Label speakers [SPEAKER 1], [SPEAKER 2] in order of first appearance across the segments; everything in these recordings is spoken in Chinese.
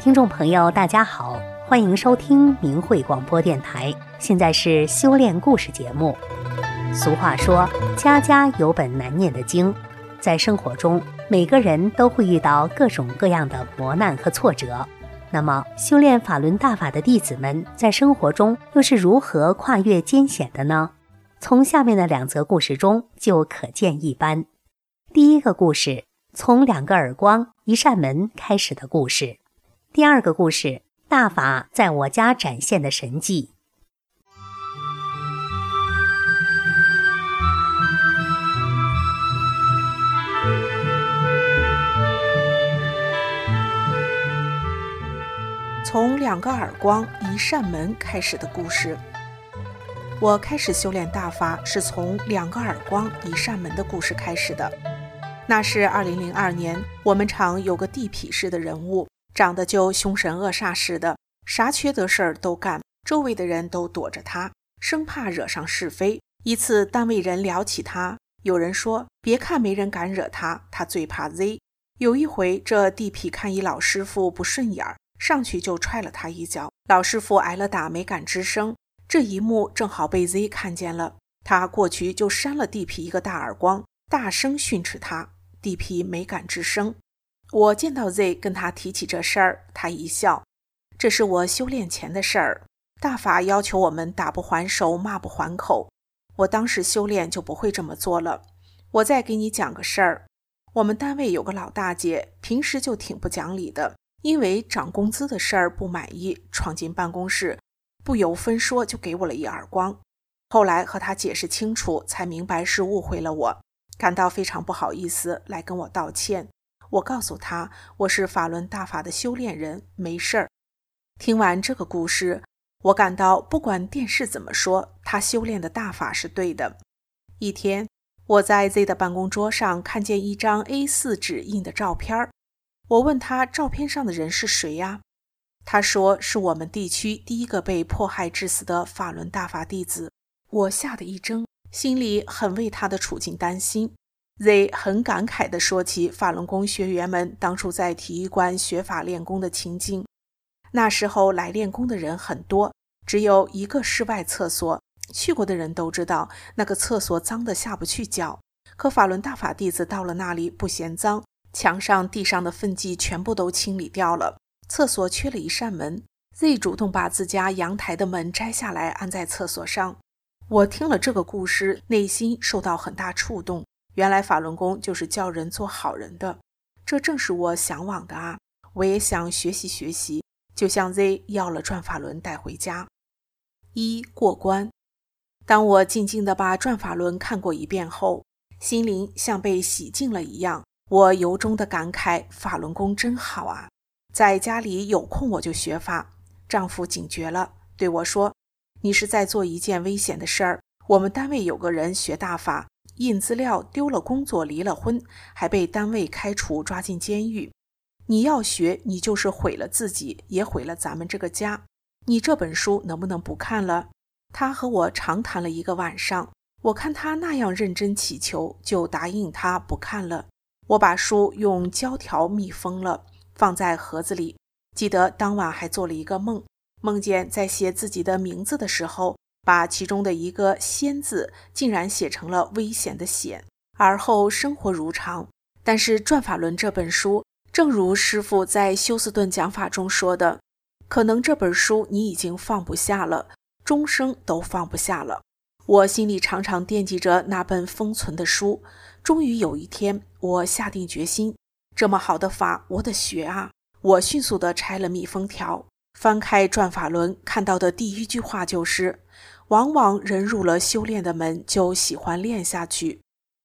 [SPEAKER 1] 听众朋友，大家好，欢迎收听明慧广播电台。现在是修炼故事节目。俗话说，家家有本难念的经。在生活中，每个人都会遇到各种各样的磨难和挫折。那么，修炼法轮大法的弟子们在生活中又是如何跨越艰险的呢？从下面的两则故事中就可见一斑。第一个故事，从两个耳光、一扇门开始的故事。第二个故事，大法在我家展现的神迹。
[SPEAKER 2] 从两个耳光、一扇门开始的故事。我开始修炼大法是从两个耳光、一扇门的故事开始的。那是二零零二年，我们厂有个地痞式的人物。长得就凶神恶煞似的，啥缺德事儿都干，周围的人都躲着他，生怕惹上是非。一次，单位人聊起他，有人说：“别看没人敢惹他，他最怕 Z。”有一回，这地痞看一老师傅不顺眼儿，上去就踹了他一脚，老师傅挨了打没敢吱声。这一幕正好被 Z 看见了，他过去就扇了地痞一个大耳光，大声训斥他。地痞没敢吱声。我见到 Z 跟他提起这事儿，他一笑：“这是我修炼前的事儿。大法要求我们打不还手，骂不还口。我当时修炼就不会这么做了。我再给你讲个事儿：我们单位有个老大姐，平时就挺不讲理的，因为涨工资的事儿不满意，闯进办公室，不由分说就给我了一耳光。后来和他解释清楚，才明白是误会了我，感到非常不好意思，来跟我道歉。”我告诉他，我是法轮大法的修炼人，没事儿。听完这个故事，我感到不管电视怎么说，他修炼的大法是对的。一天，我在 Z 的办公桌上看见一张 A4 纸印的照片儿，我问他照片上的人是谁呀？他说是我们地区第一个被迫害致死的法轮大法弟子。我吓得一怔，心里很为他的处境担心。Z 很感慨地说起法轮功学员们当初在体育馆学法练功的情景。那时候来练功的人很多，只有一个室外厕所，去过的人都知道那个厕所脏得下不去脚。可法轮大法弟子到了那里不嫌脏，墙上、地上的粪迹全部都清理掉了。厕所缺了一扇门，Z 主动把自家阳台的门摘下来安在厕所上。我听了这个故事，内心受到很大触动。原来法轮功就是教人做好人的，这正是我向往的啊！我也想学习学习，就向 Z 要了转法轮带回家。一过关。当我静静地把转法轮看过一遍后，心灵像被洗净了一样，我由衷的感慨：法轮功真好啊！在家里有空我就学法。丈夫警觉了，对我说：“你是在做一件危险的事儿。我们单位有个人学大法。”印资料丢了工作，离了婚，还被单位开除，抓进监狱。你要学，你就是毁了自己，也毁了咱们这个家。你这本书能不能不看了？他和我长谈了一个晚上，我看他那样认真祈求，就答应他不看了。我把书用胶条密封了，放在盒子里。记得当晚还做了一个梦，梦见在写自己的名字的时候。把其中的一个“仙”字竟然写成了危险的“险”，而后生活如常。但是《转法轮》这本书，正如师傅在休斯顿讲法中说的，可能这本书你已经放不下了，终生都放不下了。我心里常常惦记着那本封存的书。终于有一天，我下定决心，这么好的法，我得学啊！我迅速地拆了密封条，翻开《转法轮》，看到的第一句话就是。往往人入了修炼的门，就喜欢练下去，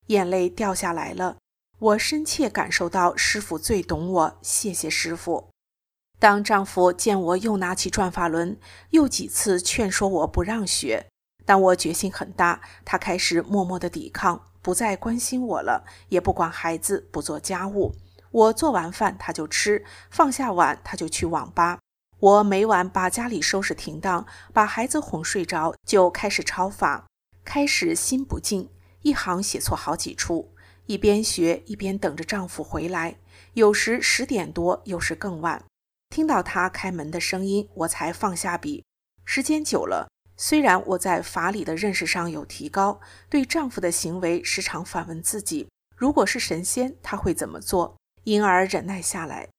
[SPEAKER 2] 眼泪掉下来了。我深切感受到师傅最懂我，谢谢师傅。当丈夫见我又拿起转法轮，又几次劝说我不让学，但我决心很大，他开始默默的抵抗，不再关心我了，也不管孩子，不做家务。我做完饭他就吃，放下碗他就去网吧。我每晚把家里收拾停当，把孩子哄睡着，就开始抄法。开始心不静，一行写错好几处，一边学一边等着丈夫回来。有时十点多，有时更晚。听到他开门的声音，我才放下笔。时间久了，虽然我在法理的认识上有提高，对丈夫的行为时常反问自己：如果是神仙，他会怎么做？因而忍耐下来。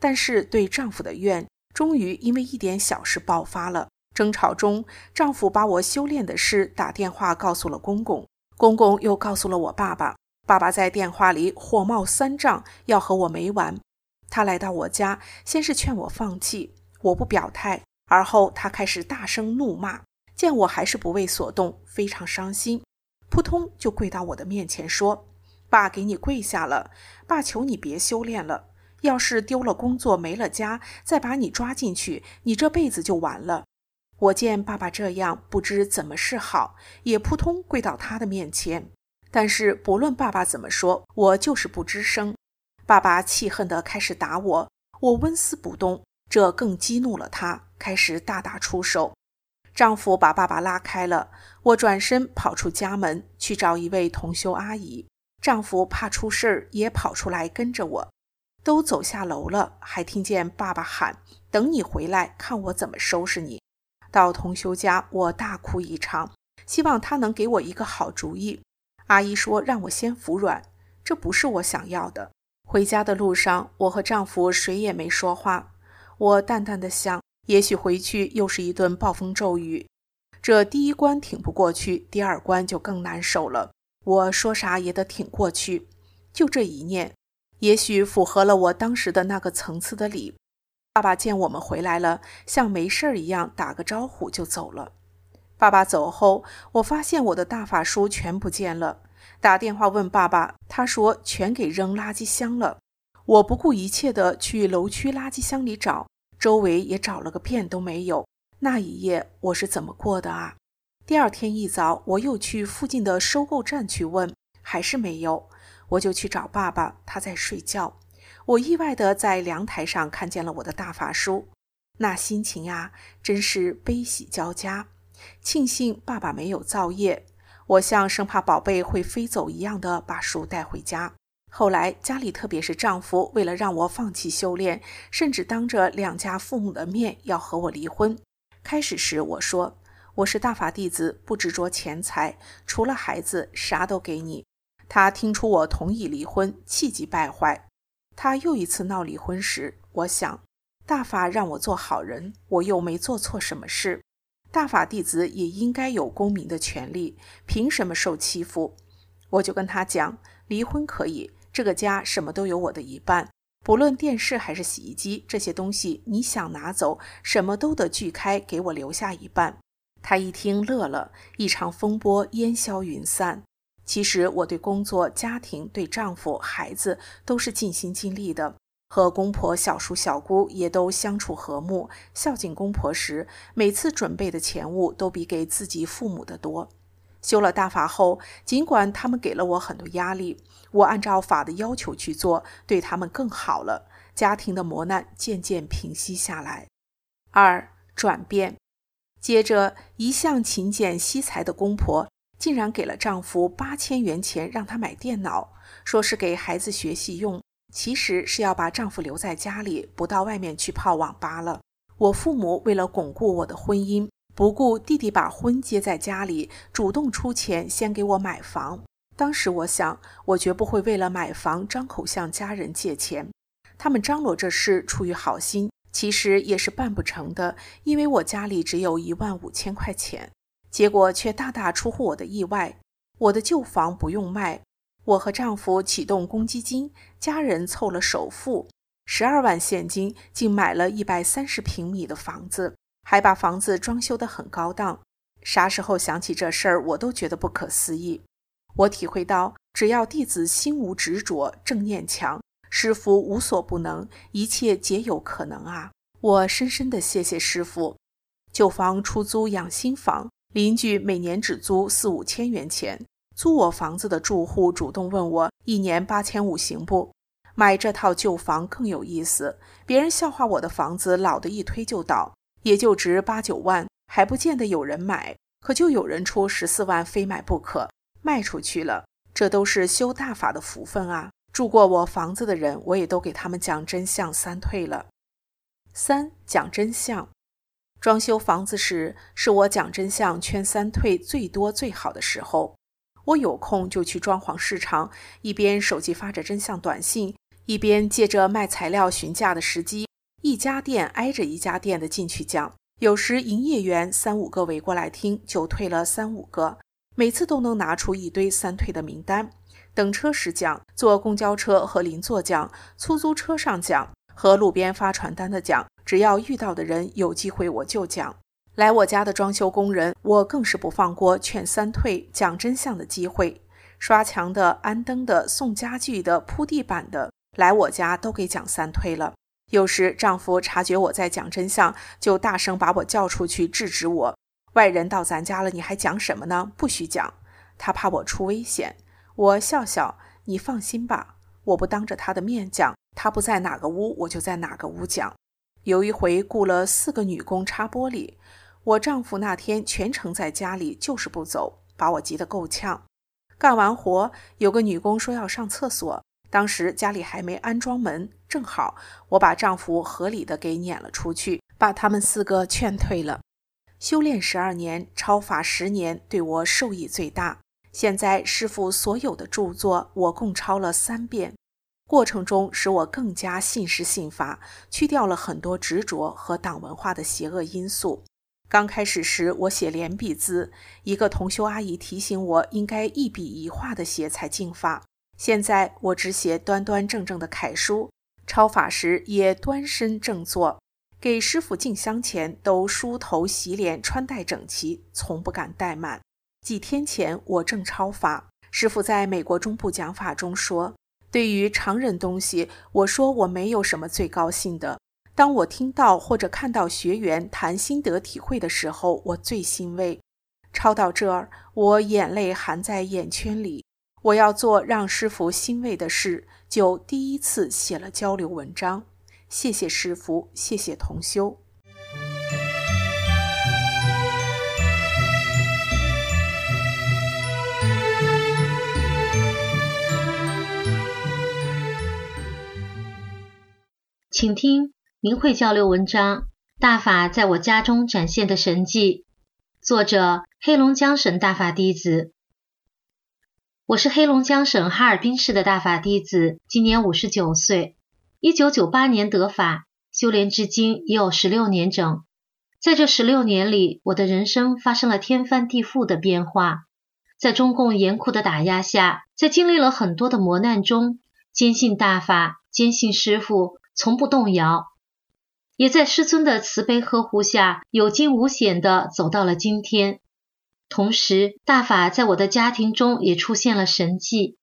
[SPEAKER 2] 但是对丈夫的怨，终于因为一点小事爆发了。争吵中，丈夫把我修炼的事打电话告诉了公公，公公又告诉了我爸爸。爸爸在电话里火冒三丈，要和我没完。他来到我家，先是劝我放弃，我不表态，而后他开始大声怒骂。见我还是不为所动，非常伤心，扑通就跪到我的面前说：“爸，给你跪下了，爸求你别修炼了。要是丢了工作，没了家，再把你抓进去，你这辈子就完了。”我见爸爸这样，不知怎么是好，也扑通跪到他的面前。但是不论爸爸怎么说，我就是不吱声。爸爸气恨地开始打我，我纹丝不动，这更激怒了他，开始大打出手。丈夫把爸爸拉开了，我转身跑出家门去找一位同修阿姨。丈夫怕出事儿，也跑出来跟着我。都走下楼了，还听见爸爸喊：“等你回来，看我怎么收拾你。”到同修家，我大哭一场，希望他能给我一个好主意。阿姨说让我先服软，这不是我想要的。回家的路上，我和丈夫谁也没说话。我淡淡的想，也许回去又是一顿暴风骤雨，这第一关挺不过去，第二关就更难受了。我说啥也得挺过去，就这一念，也许符合了我当时的那个层次的理。爸爸见我们回来了，像没事儿一样打个招呼就走了。爸爸走后，我发现我的大法书全不见了。打电话问爸爸，他说全给扔垃圾箱了。我不顾一切的去楼区垃圾箱里找，周围也找了个遍都没有。那一夜我是怎么过的啊？第二天一早，我又去附近的收购站去问，还是没有。我就去找爸爸，他在睡觉。我意外地在阳台上看见了我的大法书，那心情呀，真是悲喜交加。庆幸爸爸没有造业，我像生怕宝贝会飞走一样的把书带回家。后来家里，特别是丈夫，为了让我放弃修炼，甚至当着两家父母的面要和我离婚。开始时我说我是大法弟子，不执着钱财，除了孩子啥都给你。他听出我同意离婚，气急败坏。他又一次闹离婚时，我想，大法让我做好人，我又没做错什么事，大法弟子也应该有公民的权利，凭什么受欺负？我就跟他讲，离婚可以，这个家什么都有我的一半，不论电视还是洗衣机这些东西，你想拿走，什么都得锯开，给我留下一半。他一听乐了，一场风波烟消云散。其实我对工作、家庭、对丈夫、孩子都是尽心尽力的，和公婆、小叔、小姑也都相处和睦。孝敬公婆时，每次准备的钱物都比给自己父母的多。修了大法后，尽管他们给了我很多压力，我按照法的要求去做，对他们更好了。家庭的磨难渐渐平息下来。二转变，接着一向勤俭惜财的公婆。竟然给了丈夫八千元钱让他买电脑，说是给孩子学习用，其实是要把丈夫留在家里，不到外面去泡网吧了。我父母为了巩固我的婚姻，不顾弟弟把婚结在家里，主动出钱先给我买房。当时我想，我绝不会为了买房张口向家人借钱。他们张罗这事出于好心，其实也是办不成的，因为我家里只有一万五千块钱。结果却大大出乎我的意外，我的旧房不用卖，我和丈夫启动公积金，家人凑了首付十二万现金，竟买了一百三十平米的房子，还把房子装修得很高档。啥时候想起这事儿，我都觉得不可思议。我体会到，只要弟子心无执着，正念强，师傅无所不能，一切皆有可能啊！我深深的谢谢师傅。旧房出租养新房。邻居每年只租四五千元钱，租我房子的住户主动问我一年八千五行不？买这套旧房更有意思，别人笑话我的房子老的一推就倒，也就值八九万，还不见得有人买，可就有人出十四万非买不可，卖出去了，这都是修大法的福分啊！住过我房子的人，我也都给他们讲真相三退了。三讲真相。装修房子时是我讲真相劝三退最多最好的时候。我有空就去装潢市场，一边手机发着真相短信，一边借着卖材料询价的时机，一家店挨着一家店的进去讲。有时营业员三五个围过来听，就退了三五个，每次都能拿出一堆三退的名单。等车时讲，坐公交车和邻座讲，出租车上讲，和路边发传单的讲。只要遇到的人有机会，我就讲。来我家的装修工人，我更是不放过劝三退、讲真相的机会。刷墙的、安灯的、送家具的、铺地板的，来我家都给讲三退了。有时丈夫察觉我在讲真相，就大声把我叫出去制止我。外人到咱家了，你还讲什么呢？不许讲。他怕我出危险。我笑笑，你放心吧，我不当着他的面讲，他不在哪个屋，我就在哪个屋讲。有一回雇了四个女工擦玻璃，我丈夫那天全程在家里，就是不走，把我急得够呛。干完活，有个女工说要上厕所，当时家里还没安装门，正好我把丈夫合理的给撵了出去，把他们四个劝退了。修炼十二年，超法十年，对我受益最大。现在师傅所有的著作，我共抄了三遍。过程中使我更加信师信法，去掉了很多执着和党文化的邪恶因素。刚开始时，我写连笔字，一个同修阿姨提醒我应该一笔一画的写才进法。现在我只写端端正正的楷书，抄法时也端身正坐，给师傅敬香前都梳头洗脸，穿戴整齐，从不敢怠慢。几天前我正抄法，师傅在美国中部讲法中说。对于常人东西，我说我没有什么最高兴的。当我听到或者看到学员谈心得体会的时候，我最欣慰。抄到这儿，我眼泪含在眼圈里。我要做让师傅欣慰的事，就第一次写了交流文章。谢谢师傅，谢谢同修。
[SPEAKER 3] 请听明慧交流文章：大法在我家中展现的神迹。作者：黑龙江省大法弟子。我是黑龙江省哈尔滨市的大法弟子，今年五十九岁。一九九八年得法，修炼至今已有十六年整。在这十六年里，我的人生发生了天翻地覆的变化。在中共严酷的打压下，在经历了很多的磨难中，坚信大法，坚信师傅。从不动摇，也在师尊的慈悲呵护下有惊无险地走到了今天。同时，大法在我的家庭中也出现了神迹。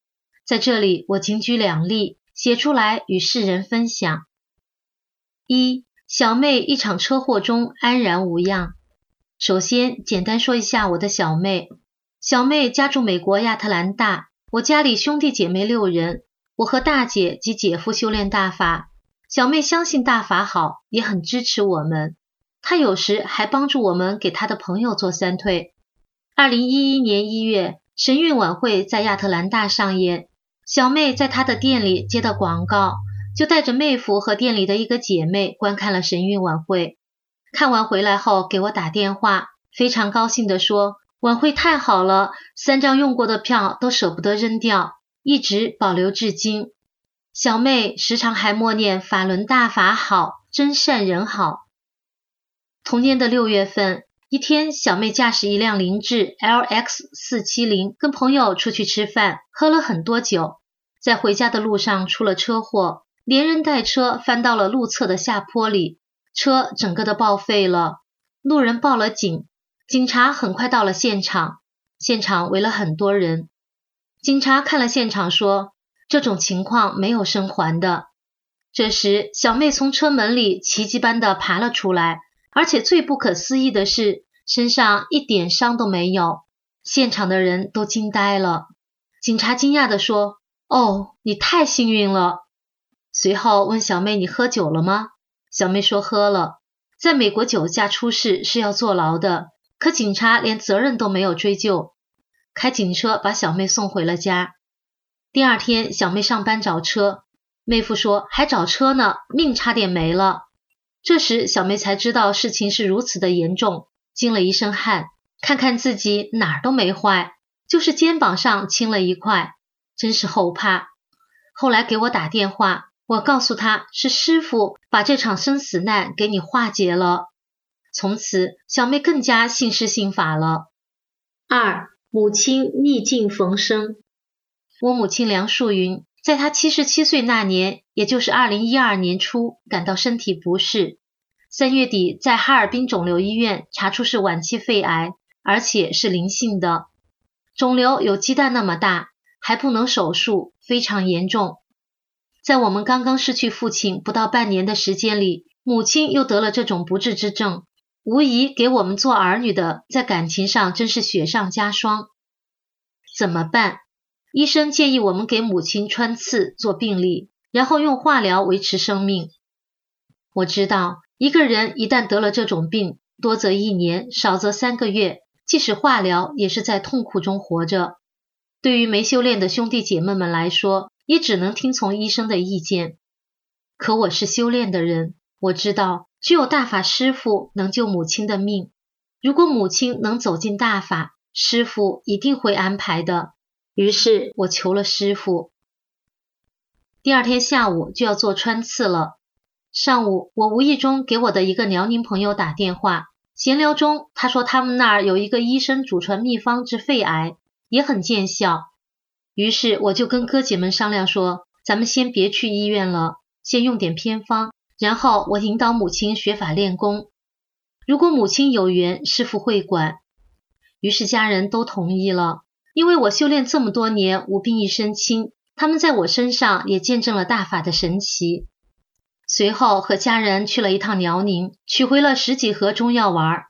[SPEAKER 3] 在这里，我仅举两例写出来与世人分享。一，小妹一场车祸中安然无恙。首先，简单说一下我的小妹。小妹家住美国亚特兰大，我家里兄弟姐妹六人，我和大姐及姐夫修炼大法。小妹相信大法好，也很支持我们。她有时还帮助我们给她的朋友做三退。二零一一年一月，神韵晚会在亚特兰大上演，小妹在她的店里接到广告，就带着妹夫和店里的一个姐妹观看了神韵晚会。看完回来后，给我打电话，非常高兴地说：“晚会太好了，三张用过的票都舍不得扔掉，一直保留至今。”小妹时常还默念法轮大法好，真善人好。同年的六月份，一天，小妹驾驶一辆凌志 LX 四七零，跟朋友出去吃饭，喝了很多酒，在回家的路上出了车祸，连人带车翻到了路侧的下坡里，车整个的报废了。路人报了警，警察很快到了现场，现场围了很多人。警察看了现场说。这种情况没有生还的。这时，小妹从车门里奇迹般的爬了出来，而且最不可思议的是，身上一点伤都没有。现场的人都惊呆了。警察惊讶地说：“哦，你太幸运了。”随后问小妹：“你喝酒了吗？”小妹说：“喝了。”在美国酒驾出事是要坐牢的，可警察连责任都没有追究，开警车把小妹送回了家。第二天，小妹上班找车，妹夫说还找车呢，命差点没了。这时小妹才知道事情是如此的严重，惊了一身汗，看看自己哪儿都没坏，就是肩膀上青了一块，真是后怕。后来给我打电话，我告诉他是师傅把这场生死难给你化解了。从此，小妹更加信师信法了。二，母亲逆境逢生。我母亲梁树云，在她七十七岁那年，也就是二零一二年初，感到身体不适，三月底在哈尔滨肿瘤医院查出是晚期肺癌，而且是零性的，肿瘤有鸡蛋那么大，还不能手术，非常严重。在我们刚刚失去父亲不到半年的时间里，母亲又得了这种不治之症。无疑给我们做儿女的，在感情上真是雪上加霜。怎么办？医生建议我们给母亲穿刺做病历，然后用化疗维持生命。我知道，一个人一旦得了这种病，多则一年，少则三个月，即使化疗，也是在痛苦中活着。对于没修炼的兄弟姐妹们来说，也只能听从医生的意见。可我是修炼的人，我知道。只有大法师父能救母亲的命。如果母亲能走进大法，师傅一定会安排的。于是我求了师傅。第二天下午就要做穿刺了。上午我无意中给我的一个辽宁朋友打电话，闲聊中他说他们那儿有一个医生祖传秘方治肺癌，也很见效。于是我就跟哥姐们商量说，咱们先别去医院了，先用点偏方。然后我引导母亲学法练功，如果母亲有缘，师傅会管。于是家人都同意了，因为我修炼这么多年，无病一身轻，他们在我身上也见证了大法的神奇。随后和家人去了一趟辽宁，取回了十几盒中药丸。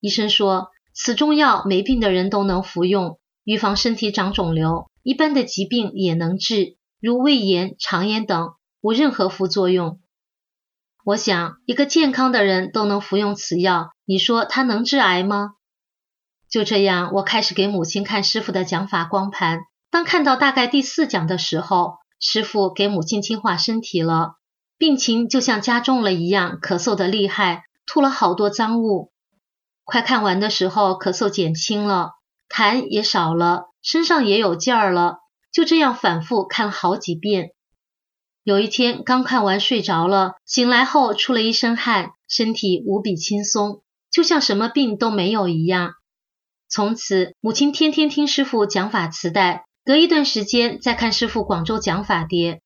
[SPEAKER 3] 医生说，此中药没病的人都能服用，预防身体长肿瘤，一般的疾病也能治，如胃炎、肠炎等，无任何副作用。我想，一个健康的人都能服用此药，你说他能治癌吗？就这样，我开始给母亲看师傅的讲法光盘。当看到大概第四讲的时候，师傅给母亲净化身体了，病情就像加重了一样，咳嗽的厉害，吐了好多脏物。快看完的时候，咳嗽减轻了，痰也少了，身上也有劲儿了。就这样反复看了好几遍。有一天刚看完睡着了，醒来后出了一身汗，身体无比轻松，就像什么病都没有一样。从此，母亲天天听师傅讲法磁带，隔一段时间再看师傅广州讲法碟。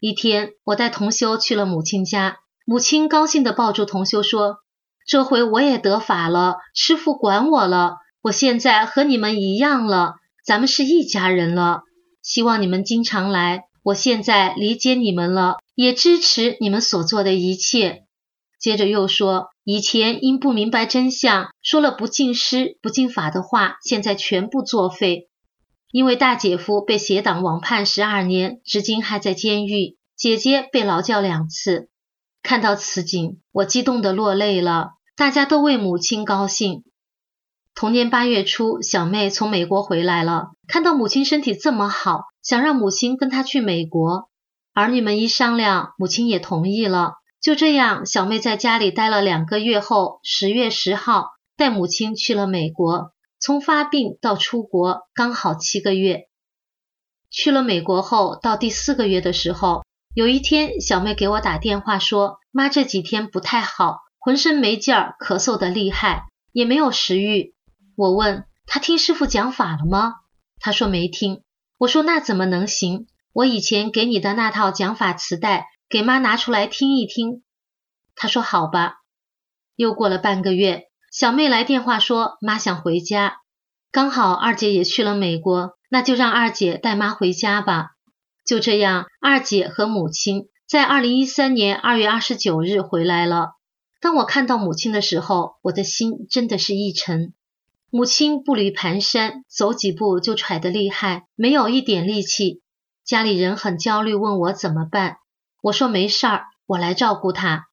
[SPEAKER 3] 一天，我带同修去了母亲家，母亲高兴地抱住同修说：“这回我也得法了，师傅管我了，我现在和你们一样了，咱们是一家人了，希望你们经常来。”我现在理解你们了，也支持你们所做的一切。接着又说，以前因不明白真相，说了不敬师、不敬法的话，现在全部作废。因为大姐夫被邪党网判十二年，至今还在监狱；姐姐被劳教两次。看到此景，我激动的落泪了。大家都为母亲高兴。同年八月初，小妹从美国回来了，看到母亲身体这么好。想让母亲跟她去美国，儿女们一商量，母亲也同意了。就这样，小妹在家里待了两个月后，十月十号带母亲去了美国。从发病到出国刚好七个月。去了美国后，到第四个月的时候，有一天，小妹给我打电话说：“妈这几天不太好，浑身没劲儿，咳嗽的厉害，也没有食欲。”我问她听师傅讲法了吗？她说没听。我说那怎么能行？我以前给你的那套讲法磁带，给妈拿出来听一听。她说好吧。又过了半个月，小妹来电话说妈想回家，刚好二姐也去了美国，那就让二姐带妈回家吧。就这样，二姐和母亲在二零一三年二月二十九日回来了。当我看到母亲的时候，我的心真的是一沉。母亲步履蹒跚，走几步就喘得厉害，没有一点力气。家里人很焦虑，问我怎么办。我说没事儿，我来照顾她。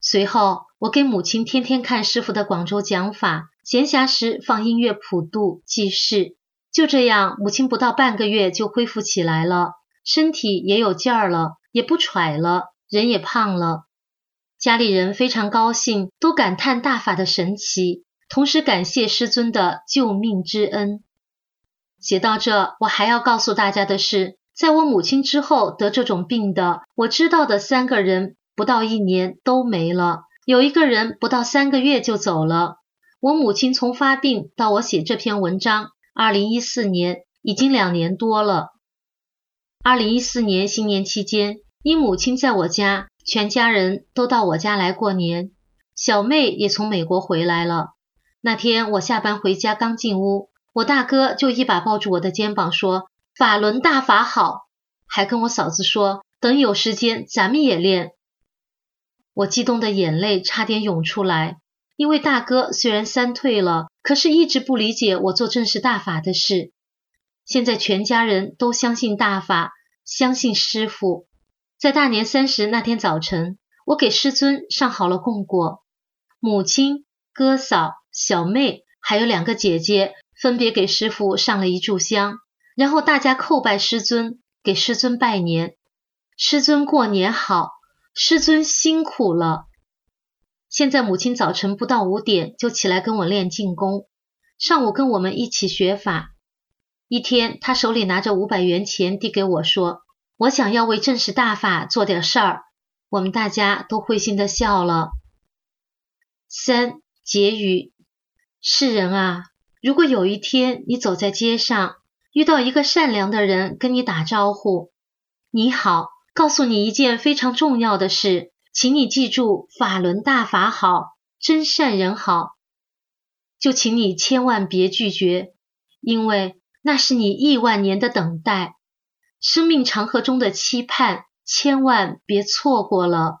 [SPEAKER 3] 随后，我给母亲天天看师傅的广州讲法，闲暇时放音乐普渡济世。就这样，母亲不到半个月就恢复起来了，身体也有劲儿了，也不喘了，人也胖了。家里人非常高兴，都感叹大法的神奇，同时感谢师尊的救命之恩。写到这，我还要告诉大家的是，在我母亲之后得这种病的，我知道的三个人，不到一年都没了，有一个人不到三个月就走了。我母亲从发病到我写这篇文章，二零一四年已经两年多了。二零一四年新年期间，因母亲在我家。全家人都到我家来过年，小妹也从美国回来了。那天我下班回家，刚进屋，我大哥就一把抱住我的肩膀说：“法轮大法好！”还跟我嫂子说：“等有时间咱们也练。”我激动的眼泪差点涌出来，因为大哥虽然三退了，可是一直不理解我做正式大法的事。现在全家人都相信大法，相信师傅。在大年三十那天早晨，我给师尊上好了供果，母亲、哥嫂、小妹还有两个姐姐分别给师傅上了一炷香，然后大家叩拜师尊，给师尊拜年。师尊过年好，师尊辛苦了。现在母亲早晨不到五点就起来跟我练静功，上午跟我们一起学法。一天，他手里拿着五百元钱递给我说。我想要为正式大法做点事儿，我们大家都会心的笑了。三结语：世人啊，如果有一天你走在街上，遇到一个善良的人跟你打招呼，你好，告诉你一件非常重要的事，请你记住法轮大法好，真善人好，就请你千万别拒绝，因为那是你亿万年的等待。生命长河中的期盼，千万别错过了。